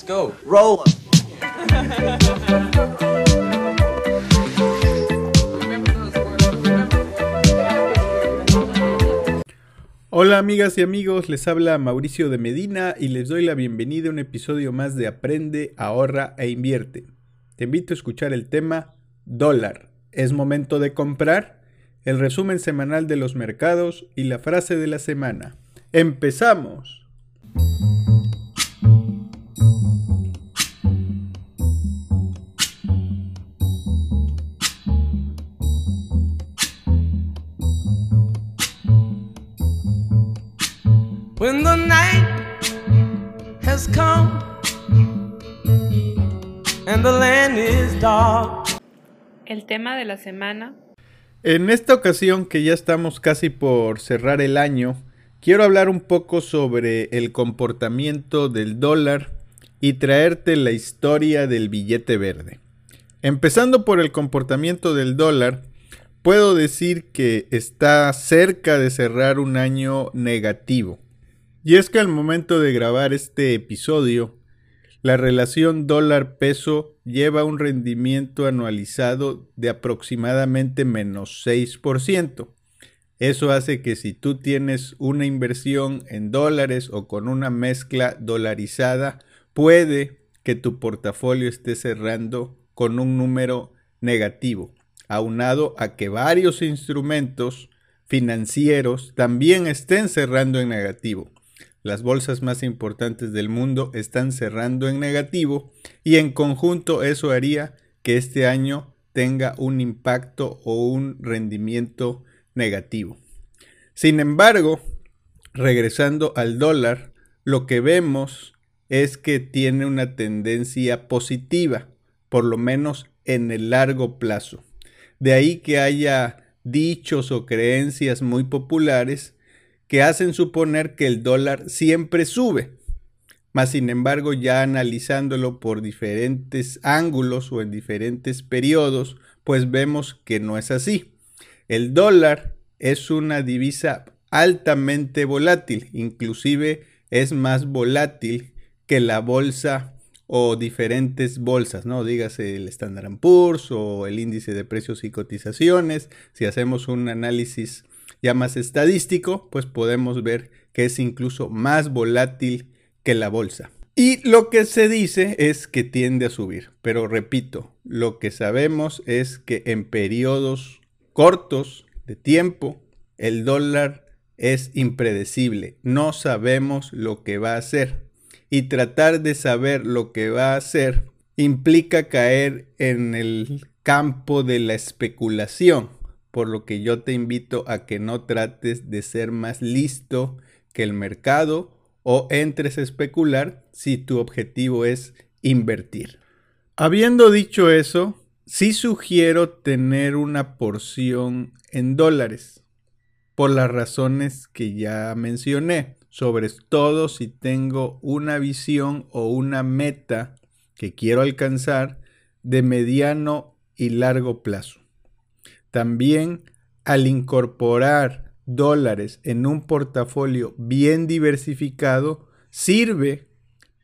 Let's go. Roll. Hola amigas y amigos, les habla Mauricio de Medina y les doy la bienvenida a un episodio más de Aprende, ahorra e invierte. Te invito a escuchar el tema dólar. ¿Es momento de comprar? El resumen semanal de los mercados y la frase de la semana. ¡Empezamos! El tema de la semana. En esta ocasión que ya estamos casi por cerrar el año, quiero hablar un poco sobre el comportamiento del dólar y traerte la historia del billete verde. Empezando por el comportamiento del dólar, puedo decir que está cerca de cerrar un año negativo. Y es que al momento de grabar este episodio, la relación dólar-peso lleva un rendimiento anualizado de aproximadamente menos 6%. Eso hace que si tú tienes una inversión en dólares o con una mezcla dolarizada, puede que tu portafolio esté cerrando con un número negativo, aunado a que varios instrumentos financieros también estén cerrando en negativo las bolsas más importantes del mundo están cerrando en negativo y en conjunto eso haría que este año tenga un impacto o un rendimiento negativo. Sin embargo, regresando al dólar, lo que vemos es que tiene una tendencia positiva, por lo menos en el largo plazo. De ahí que haya dichos o creencias muy populares que hacen suponer que el dólar siempre sube. Mas sin embargo, ya analizándolo por diferentes ángulos o en diferentes periodos, pues vemos que no es así. El dólar es una divisa altamente volátil, inclusive es más volátil que la bolsa o diferentes bolsas, ¿no? Dígase el Standard Poor's o el índice de precios y cotizaciones. Si hacemos un análisis ya más estadístico, pues podemos ver que es incluso más volátil que la bolsa. Y lo que se dice es que tiende a subir, pero repito, lo que sabemos es que en periodos cortos de tiempo el dólar es impredecible, no sabemos lo que va a hacer. Y tratar de saber lo que va a hacer implica caer en el campo de la especulación por lo que yo te invito a que no trates de ser más listo que el mercado o entres a especular si tu objetivo es invertir. Habiendo dicho eso, sí sugiero tener una porción en dólares, por las razones que ya mencioné, sobre todo si tengo una visión o una meta que quiero alcanzar de mediano y largo plazo. También al incorporar dólares en un portafolio bien diversificado, sirve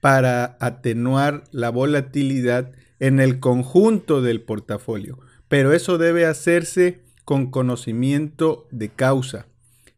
para atenuar la volatilidad en el conjunto del portafolio. Pero eso debe hacerse con conocimiento de causa.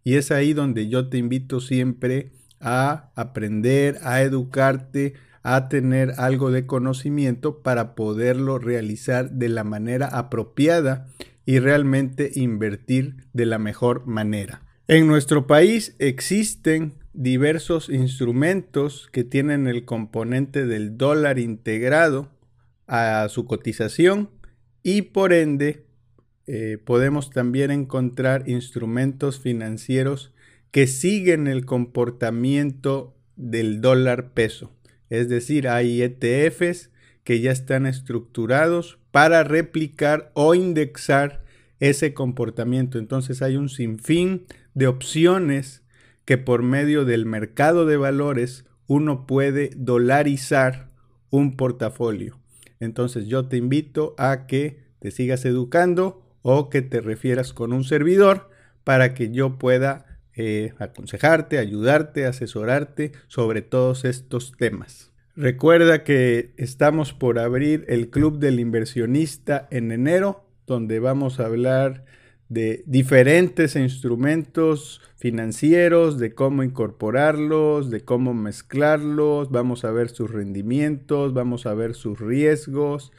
Y es ahí donde yo te invito siempre a aprender, a educarte, a tener algo de conocimiento para poderlo realizar de la manera apropiada y realmente invertir de la mejor manera. En nuestro país existen diversos instrumentos que tienen el componente del dólar integrado a su cotización y por ende eh, podemos también encontrar instrumentos financieros que siguen el comportamiento del dólar peso. Es decir, hay ETFs que ya están estructurados para replicar o indexar ese comportamiento. Entonces hay un sinfín de opciones que por medio del mercado de valores uno puede dolarizar un portafolio. Entonces yo te invito a que te sigas educando o que te refieras con un servidor para que yo pueda eh, aconsejarte, ayudarte, asesorarte sobre todos estos temas. Recuerda que estamos por abrir el Club del Inversionista en enero, donde vamos a hablar de diferentes instrumentos financieros, de cómo incorporarlos, de cómo mezclarlos, vamos a ver sus rendimientos, vamos a ver sus riesgos.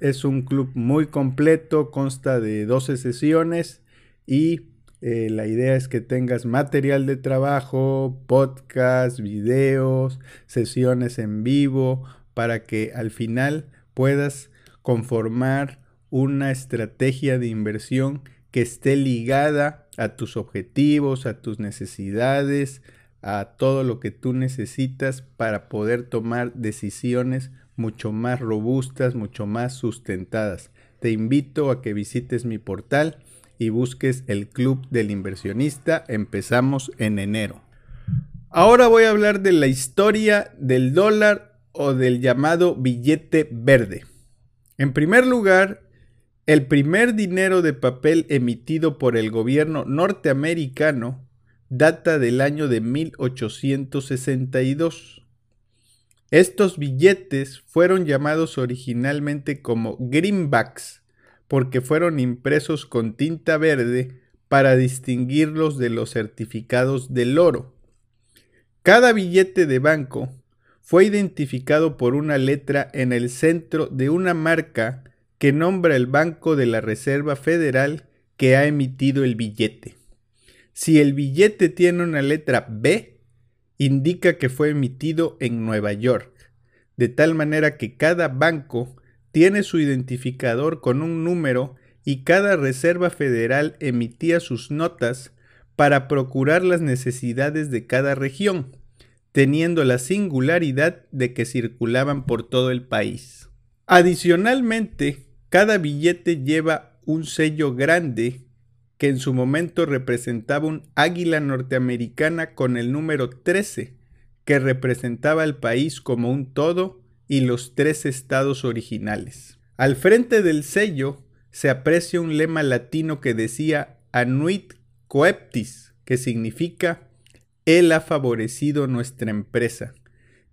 Es un club muy completo, consta de 12 sesiones y eh, la idea es que tengas material de trabajo, podcast, videos, sesiones en vivo, para que al final puedas conformar una estrategia de inversión que esté ligada a tus objetivos, a tus necesidades, a todo lo que tú necesitas para poder tomar decisiones mucho más robustas, mucho más sustentadas. Te invito a que visites mi portal y busques el Club del Inversionista. Empezamos en enero. Ahora voy a hablar de la historia del dólar o del llamado billete verde. En primer lugar, el primer dinero de papel emitido por el gobierno norteamericano data del año de 1862. Estos billetes fueron llamados originalmente como greenbacks porque fueron impresos con tinta verde para distinguirlos de los certificados del oro. Cada billete de banco fue identificado por una letra en el centro de una marca que nombra el Banco de la Reserva Federal que ha emitido el billete. Si el billete tiene una letra B, indica que fue emitido en Nueva York, de tal manera que cada banco tiene su identificador con un número y cada Reserva Federal emitía sus notas para procurar las necesidades de cada región, teniendo la singularidad de que circulaban por todo el país. Adicionalmente, cada billete lleva un sello grande que en su momento representaba un águila norteamericana con el número 13, que representaba al país como un todo y los tres estados originales. Al frente del sello se aprecia un lema latino que decía Anuit Coeptis, que significa Él ha favorecido nuestra empresa,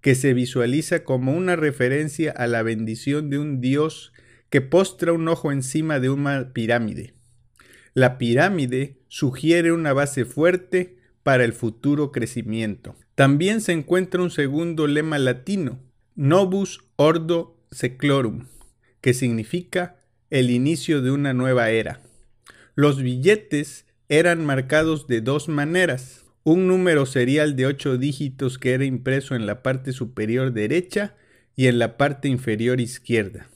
que se visualiza como una referencia a la bendición de un Dios que postra un ojo encima de una pirámide. La pirámide sugiere una base fuerte para el futuro crecimiento. También se encuentra un segundo lema latino, Novus Ordo Seclorum, que significa el inicio de una nueva era. Los billetes eran marcados de dos maneras. Un número serial de ocho dígitos que era impreso en la parte superior derecha y en la parte inferior izquierda.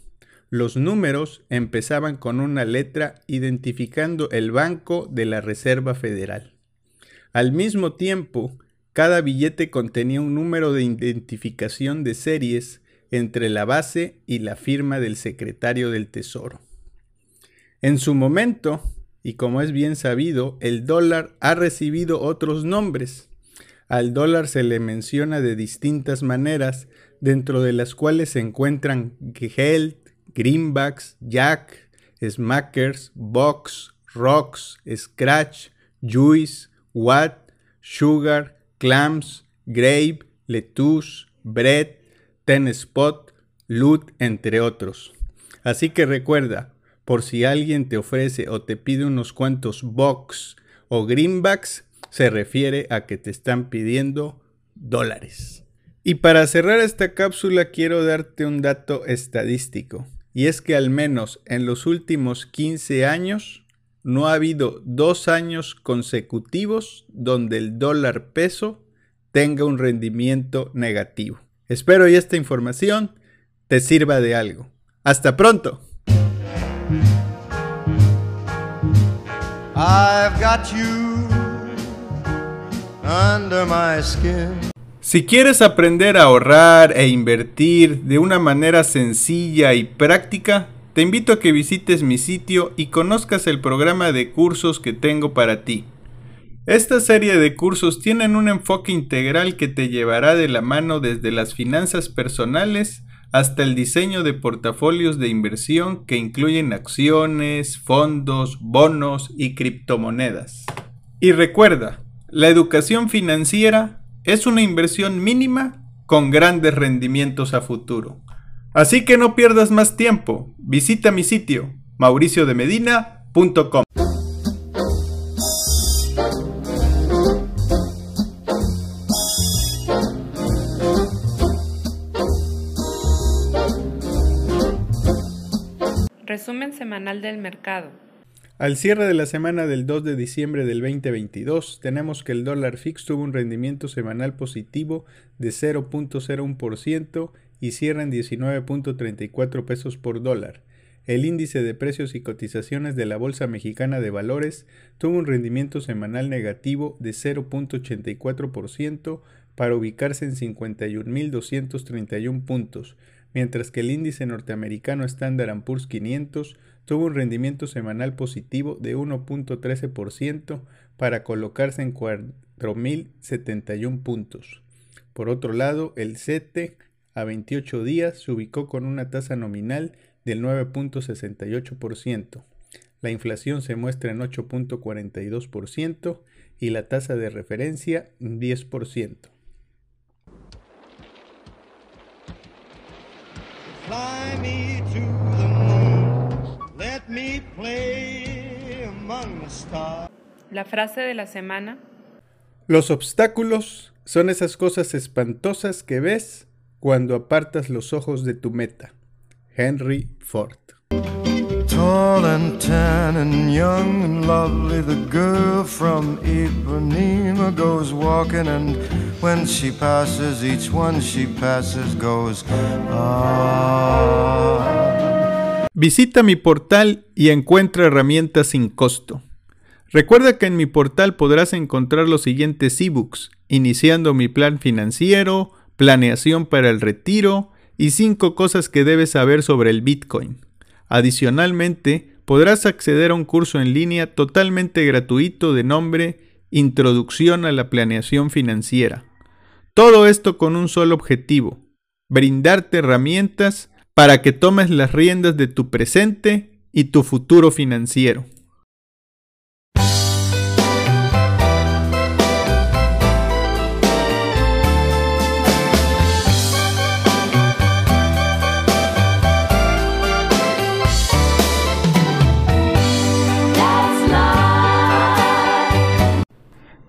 Los números empezaban con una letra identificando el Banco de la Reserva Federal. Al mismo tiempo, cada billete contenía un número de identificación de series entre la base y la firma del secretario del Tesoro. En su momento, y como es bien sabido, el dólar ha recibido otros nombres. Al dólar se le menciona de distintas maneras, dentro de las cuales se encuentran Geld, Greenbacks, Jack, Smackers, Box, Rocks, Scratch, Juice, Watt, Sugar, clams, grape, lettuce, bread, ten spot, loot, entre otros. Así que recuerda, por si alguien te ofrece o te pide unos cuantos box o greenbacks, se refiere a que te están pidiendo dólares. Y para cerrar esta cápsula quiero darte un dato estadístico, y es que al menos en los últimos 15 años no ha habido dos años consecutivos donde el dólar peso tenga un rendimiento negativo. Espero y esta información te sirva de algo. Hasta pronto. Si quieres aprender a ahorrar e invertir de una manera sencilla y práctica, te invito a que visites mi sitio y conozcas el programa de cursos que tengo para ti. Esta serie de cursos tienen un enfoque integral que te llevará de la mano desde las finanzas personales hasta el diseño de portafolios de inversión que incluyen acciones, fondos, bonos y criptomonedas. Y recuerda, la educación financiera es una inversión mínima con grandes rendimientos a futuro. Así que no pierdas más tiempo, visita mi sitio mauriciodemedina.com. Resumen semanal del mercado. Al cierre de la semana del 2 de diciembre del 2022, tenemos que el dólar fix tuvo un rendimiento semanal positivo de 0.01% y cierra en 19.34 pesos por dólar. El índice de precios y cotizaciones de la Bolsa Mexicana de Valores tuvo un rendimiento semanal negativo de 0.84% para ubicarse en 51.231 puntos, mientras que el índice norteamericano Standard Poor's 500 tuvo un rendimiento semanal positivo de 1.13% para colocarse en 4.071 puntos. Por otro lado, el CETE a 28 días se ubicó con una tasa nominal del 9.68%. La inflación se muestra en 8.42% y la tasa de referencia en 10%. Fly me to the moon. Let me play among the stars. La frase de la semana. Los obstáculos son esas cosas espantosas que ves cuando apartas los ojos de tu meta. Henry Ford. Tall and tan and young and lovely, the girl from Ipanema goes walking, and when she passes, each one she passes goes, ah. Visita mi portal y encuentra herramientas sin costo. Recuerda que en mi portal podrás encontrar los siguientes ebooks, iniciando mi plan financiero, planeación para el retiro y 5 cosas que debes saber sobre el Bitcoin. Adicionalmente, podrás acceder a un curso en línea totalmente gratuito de nombre Introducción a la Planeación Financiera. Todo esto con un solo objetivo, brindarte herramientas para que tomes las riendas de tu presente y tu futuro financiero.